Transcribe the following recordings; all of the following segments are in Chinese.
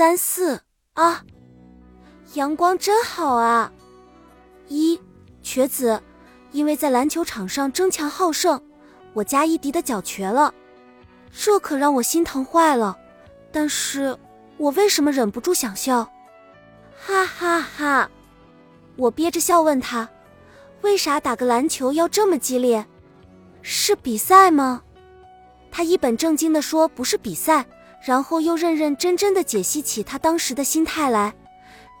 三四啊，阳光真好啊！一瘸子，因为在篮球场上争强好胜，我家伊迪的脚瘸了，这可让我心疼坏了。但是我为什么忍不住想笑？哈哈哈！我憋着笑问他：“为啥打个篮球要这么激烈？是比赛吗？”他一本正经地说：“不是比赛。”然后又认认真真的解析起他当时的心态来。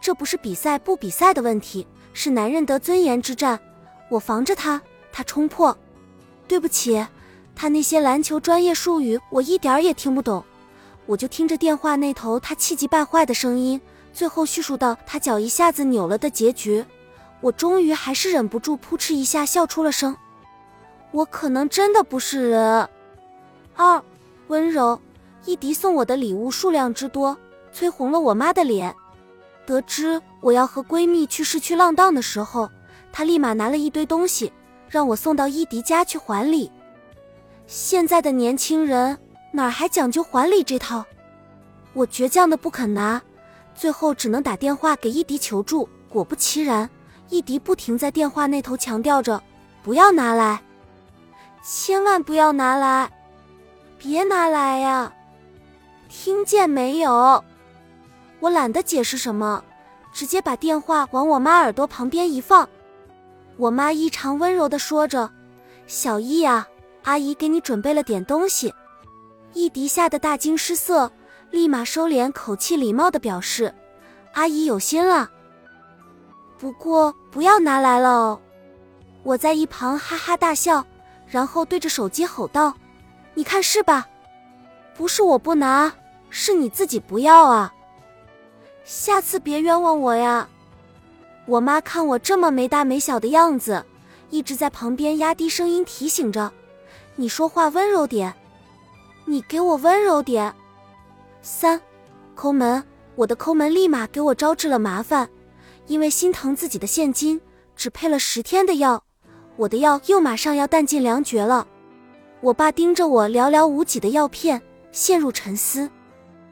这不是比赛不比赛的问题，是男人得尊严之战。我防着他，他冲破。对不起，他那些篮球专业术语我一点儿也听不懂。我就听着电话那头他气急败坏的声音，最后叙述到他脚一下子扭了的结局。我终于还是忍不住扑哧一下笑出了声。我可能真的不是人。二，温柔。伊迪送我的礼物数量之多，催红了我妈的脸。得知我要和闺蜜去市区浪荡的时候，她立马拿了一堆东西，让我送到伊迪家去还礼。现在的年轻人哪还讲究还礼这套？我倔强的不肯拿，最后只能打电话给伊迪求助。果不其然，伊迪不停在电话那头强调着：“不要拿来，千万不要拿来，别拿来呀！”听见没有？我懒得解释什么，直接把电话往我妈耳朵旁边一放。我妈异常温柔地说着：“小易啊，阿姨给你准备了点东西。”易迪吓得大惊失色，立马收敛口气，礼貌地表示：“阿姨有心了，不过不要拿来了哦。”我在一旁哈哈大笑，然后对着手机吼道：“你看是吧？不是我不拿。”是你自己不要啊！下次别冤枉我呀！我妈看我这么没大没小的样子，一直在旁边压低声音提醒着：“你说话温柔点，你给我温柔点。”三，抠门，我的抠门立马给我招致了麻烦，因为心疼自己的现金只配了十天的药，我的药又马上要弹尽粮绝了。我爸盯着我寥寥无几的药片，陷入沉思。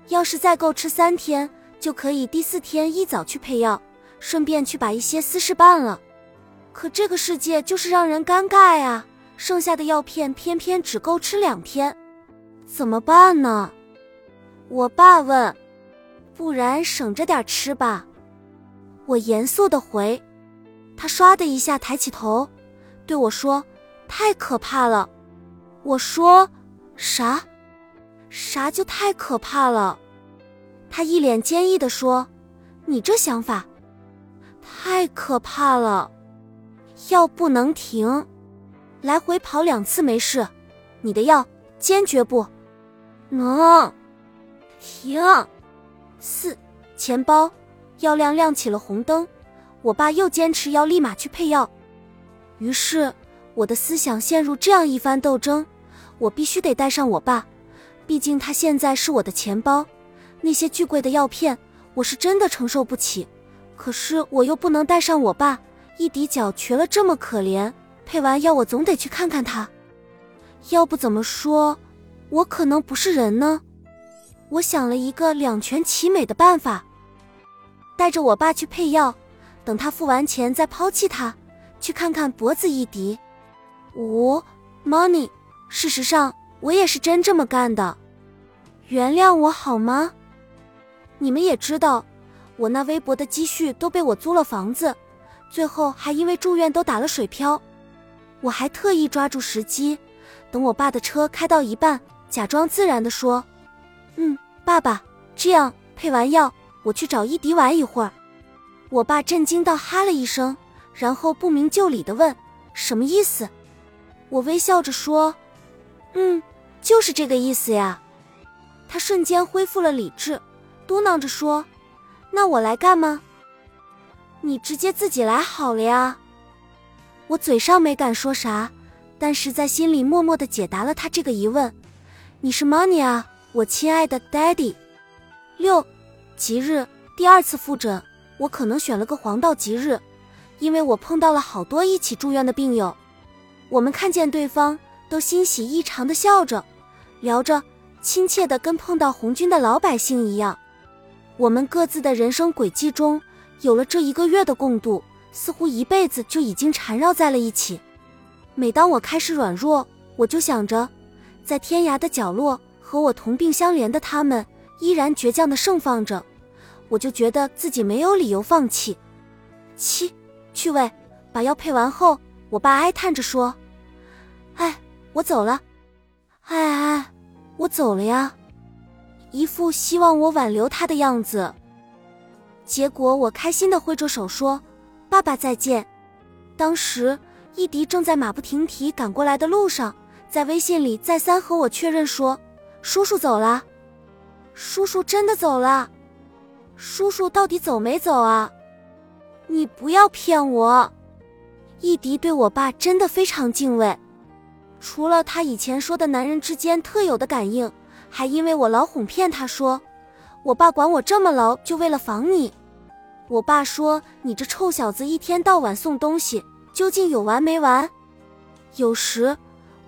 要是再够吃三天，就可以第四天一早去配药，顺便去把一些私事办了。可这个世界就是让人尴尬呀，剩下的药片偏偏只够吃两天，怎么办呢？我爸问。不然省着点吃吧。我严肃的回。他唰的一下抬起头，对我说：“太可怕了。”我说：“啥？”啥就太可怕了？他一脸坚毅地说：“你这想法太可怕了，药不能停，来回跑两次没事，你的药坚决不能停。”四钱包药量亮起了红灯，我爸又坚持要立马去配药，于是我的思想陷入这样一番斗争：我必须得带上我爸。毕竟他现在是我的钱包，那些巨贵的药片我是真的承受不起。可是我又不能带上我爸，一滴脚瘸了这么可怜，配完药我总得去看看他。要不怎么说，我可能不是人呢？我想了一个两全其美的办法，带着我爸去配药，等他付完钱再抛弃他，去看看脖子一滴。五，money。事实上。我也是真这么干的，原谅我好吗？你们也知道，我那微薄的积蓄都被我租了房子，最后还因为住院都打了水漂。我还特意抓住时机，等我爸的车开到一半，假装自然的说：“嗯，爸爸，这样配完药，我去找伊迪玩一会儿。”我爸震惊到哈了一声，然后不明就里的问：“什么意思？”我微笑着说。嗯，就是这个意思呀。他瞬间恢复了理智，嘟囔着说：“那我来干吗？你直接自己来好了呀。”我嘴上没敢说啥，但是在心里默默的解答了他这个疑问：“你是 Money 啊，我亲爱的 Daddy。”六，吉日第二次复诊，我可能选了个黄道吉日，因为我碰到了好多一起住院的病友，我们看见对方。都欣喜异常的笑着，聊着，亲切的跟碰到红军的老百姓一样。我们各自的人生轨迹中有了这一个月的共度，似乎一辈子就已经缠绕在了一起。每当我开始软弱，我就想着，在天涯的角落和我同病相怜的他们依然倔强的盛放着，我就觉得自己没有理由放弃。七，趣味，把药配完后，我爸哀叹着说：“哎，我走了。”哎哎，我走了呀，一副希望我挽留他的样子。结果我开心的挥着手说：“爸爸再见。”当时易迪正在马不停蹄赶过来的路上，在微信里再三和我确认说：“叔叔走了，叔叔真的走了，叔叔到底走没走啊？”你不要骗我，易迪对我爸真的非常敬畏，除了他以前说的男人之间特有的感应，还因为我老哄骗他说，我爸管我这么牢就为了防你。我爸说你这臭小子一天到晚送东西，究竟有完没完？有时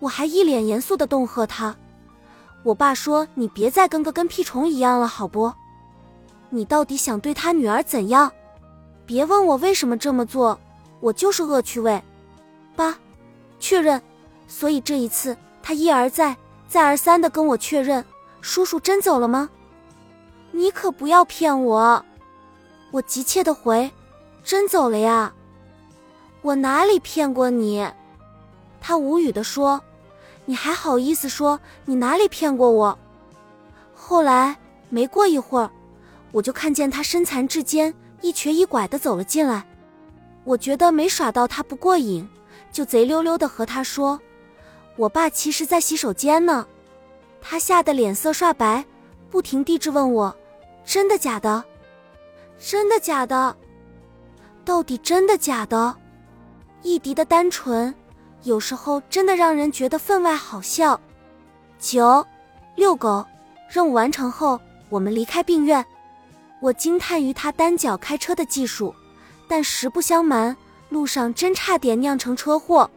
我还一脸严肃的恫吓他，我爸说你别再跟个跟屁虫一样了，好不？你到底想对他女儿怎样？别问我为什么这么做，我就是恶趣味。八，确认。所以这一次，他一而再、再而三的跟我确认：“叔叔真走了吗？”你可不要骗我！我急切的回：“真走了呀。”我哪里骗过你？他无语的说：“你还好意思说你哪里骗过我？”后来没过一会儿，我就看见他身残志坚。一瘸一拐的走了进来，我觉得没耍到他不过瘾，就贼溜溜的和他说：“我爸其实在洗手间呢。”他吓得脸色刷白，不停地质问我：“真的假的？真的假的？到底真的假的？”易迪的单纯，有时候真的让人觉得分外好笑。九，遛狗，任务完成后，我们离开病院。我惊叹于他单脚开车的技术，但实不相瞒，路上真差点酿成车祸。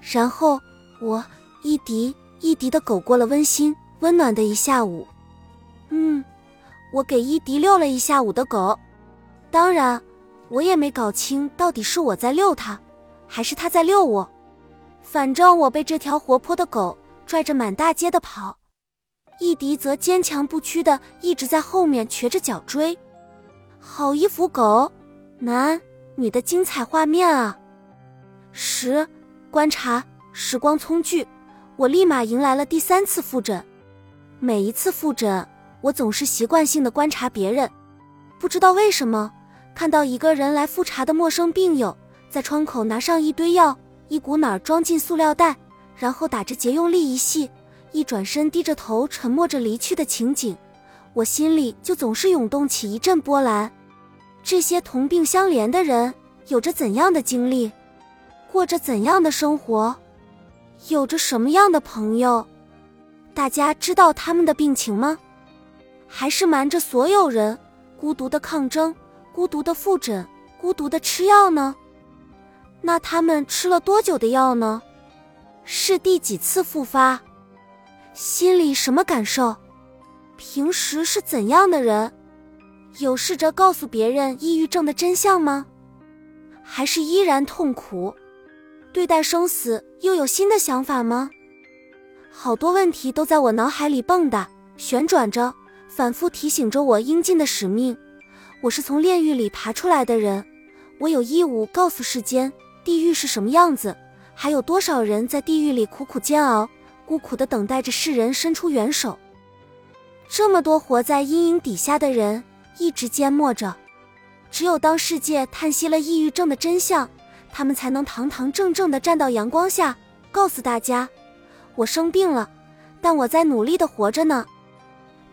然后我伊迪伊迪的狗过了温馨温暖的一下午。嗯，我给伊迪遛了一下午的狗，当然，我也没搞清到底是我在遛它，还是它在遛我。反正我被这条活泼的狗拽着满大街的跑。伊迪则坚强不屈的一直在后面瘸着脚追，好一幅狗男女的精彩画面啊！十观察时光匆剧，我立马迎来了第三次复诊。每一次复诊，我总是习惯性的观察别人，不知道为什么，看到一个人来复查的陌生病友，在窗口拿上一堆药，一股脑装进塑料袋，然后打着结用力一系。一转身，低着头，沉默着离去的情景，我心里就总是涌动起一阵波澜。这些同病相怜的人有着怎样的经历，过着怎样的生活，有着什么样的朋友？大家知道他们的病情吗？还是瞒着所有人，孤独的抗争，孤独的复诊，孤独的吃药呢？那他们吃了多久的药呢？是第几次复发？心里什么感受？平时是怎样的人？有试着告诉别人抑郁症的真相吗？还是依然痛苦？对待生死又有新的想法吗？好多问题都在我脑海里蹦跶、旋转着，反复提醒着我应尽的使命。我是从炼狱里爬出来的人，我有义务告诉世间地狱是什么样子，还有多少人在地狱里苦苦煎熬。孤苦的等待着世人伸出援手，这么多活在阴影底下的人一直缄默着，只有当世界叹息了抑郁症的真相，他们才能堂堂正正的站到阳光下，告诉大家：我生病了，但我在努力的活着呢。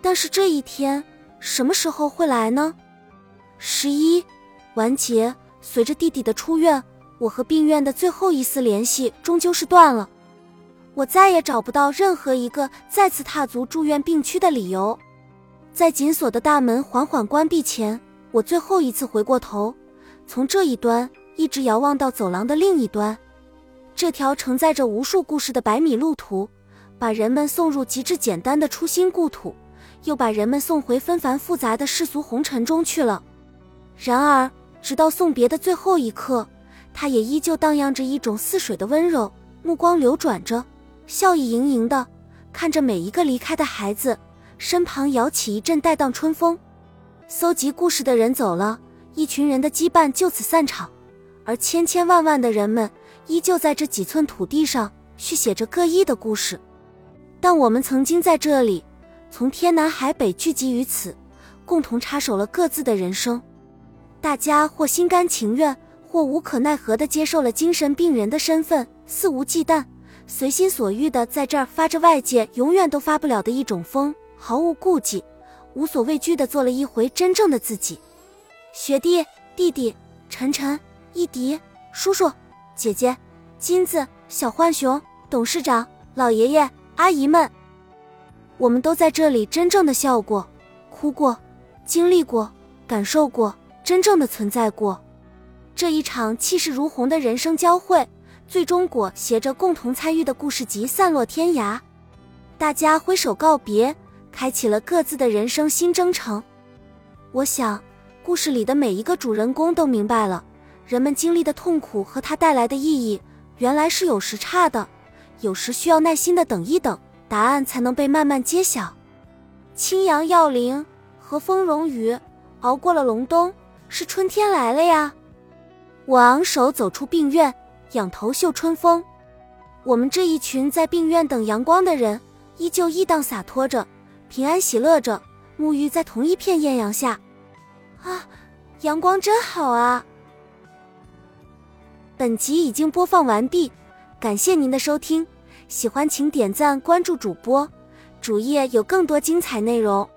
但是这一天什么时候会来呢？十一完结，随着弟弟的出院，我和病院的最后一丝联系终究是断了。我再也找不到任何一个再次踏足住院病区的理由，在紧锁的大门缓缓关闭前，我最后一次回过头，从这一端一直遥望到走廊的另一端。这条承载着无数故事的百米路途，把人们送入极致简单的初心故土，又把人们送回纷繁复杂的世俗红尘中去了。然而，直到送别的最后一刻，他也依旧荡漾着一种似水的温柔，目光流转着，笑意盈盈的看着每一个离开的孩子，身旁摇起一阵带荡春风。搜集故事的人走了，一群人的羁绊就此散场，而千千万万的人们依旧在这几寸土地上续写着各异的故事。但我们曾经在这里，从天南海北聚集于此，共同插手了各自的人生。大家或心甘情愿，或无可奈何地接受了精神病人的身份，肆无忌惮、随心所欲地在这儿发着外界永远都发不了的一种疯，毫无顾忌、无所畏惧地做了一回真正的自己。学弟、弟弟、晨晨、一迪、叔叔、姐姐、金子、小浣熊、董事长、老爷爷。阿姨们，我们都在这里真正的笑过、哭过、经历过、感受过，真正的存在过。这一场气势如虹的人生交汇，最终裹挟着共同参与的故事集散落天涯。大家挥手告别，开启了各自的人生新征程。我想，故事里的每一个主人公都明白了，人们经历的痛苦和它带来的意义，原来是有时差的。有时需要耐心的等一等，答案才能被慢慢揭晓。青阳耀灵，和风融雨，熬过了隆冬，是春天来了呀！我昂首走出病院，仰头嗅春风。我们这一群在病院等阳光的人，依旧逸荡洒脱着，平安喜乐着，沐浴在同一片艳阳下。啊，阳光真好啊！本集已经播放完毕。感谢您的收听，喜欢请点赞关注主播，主页有更多精彩内容。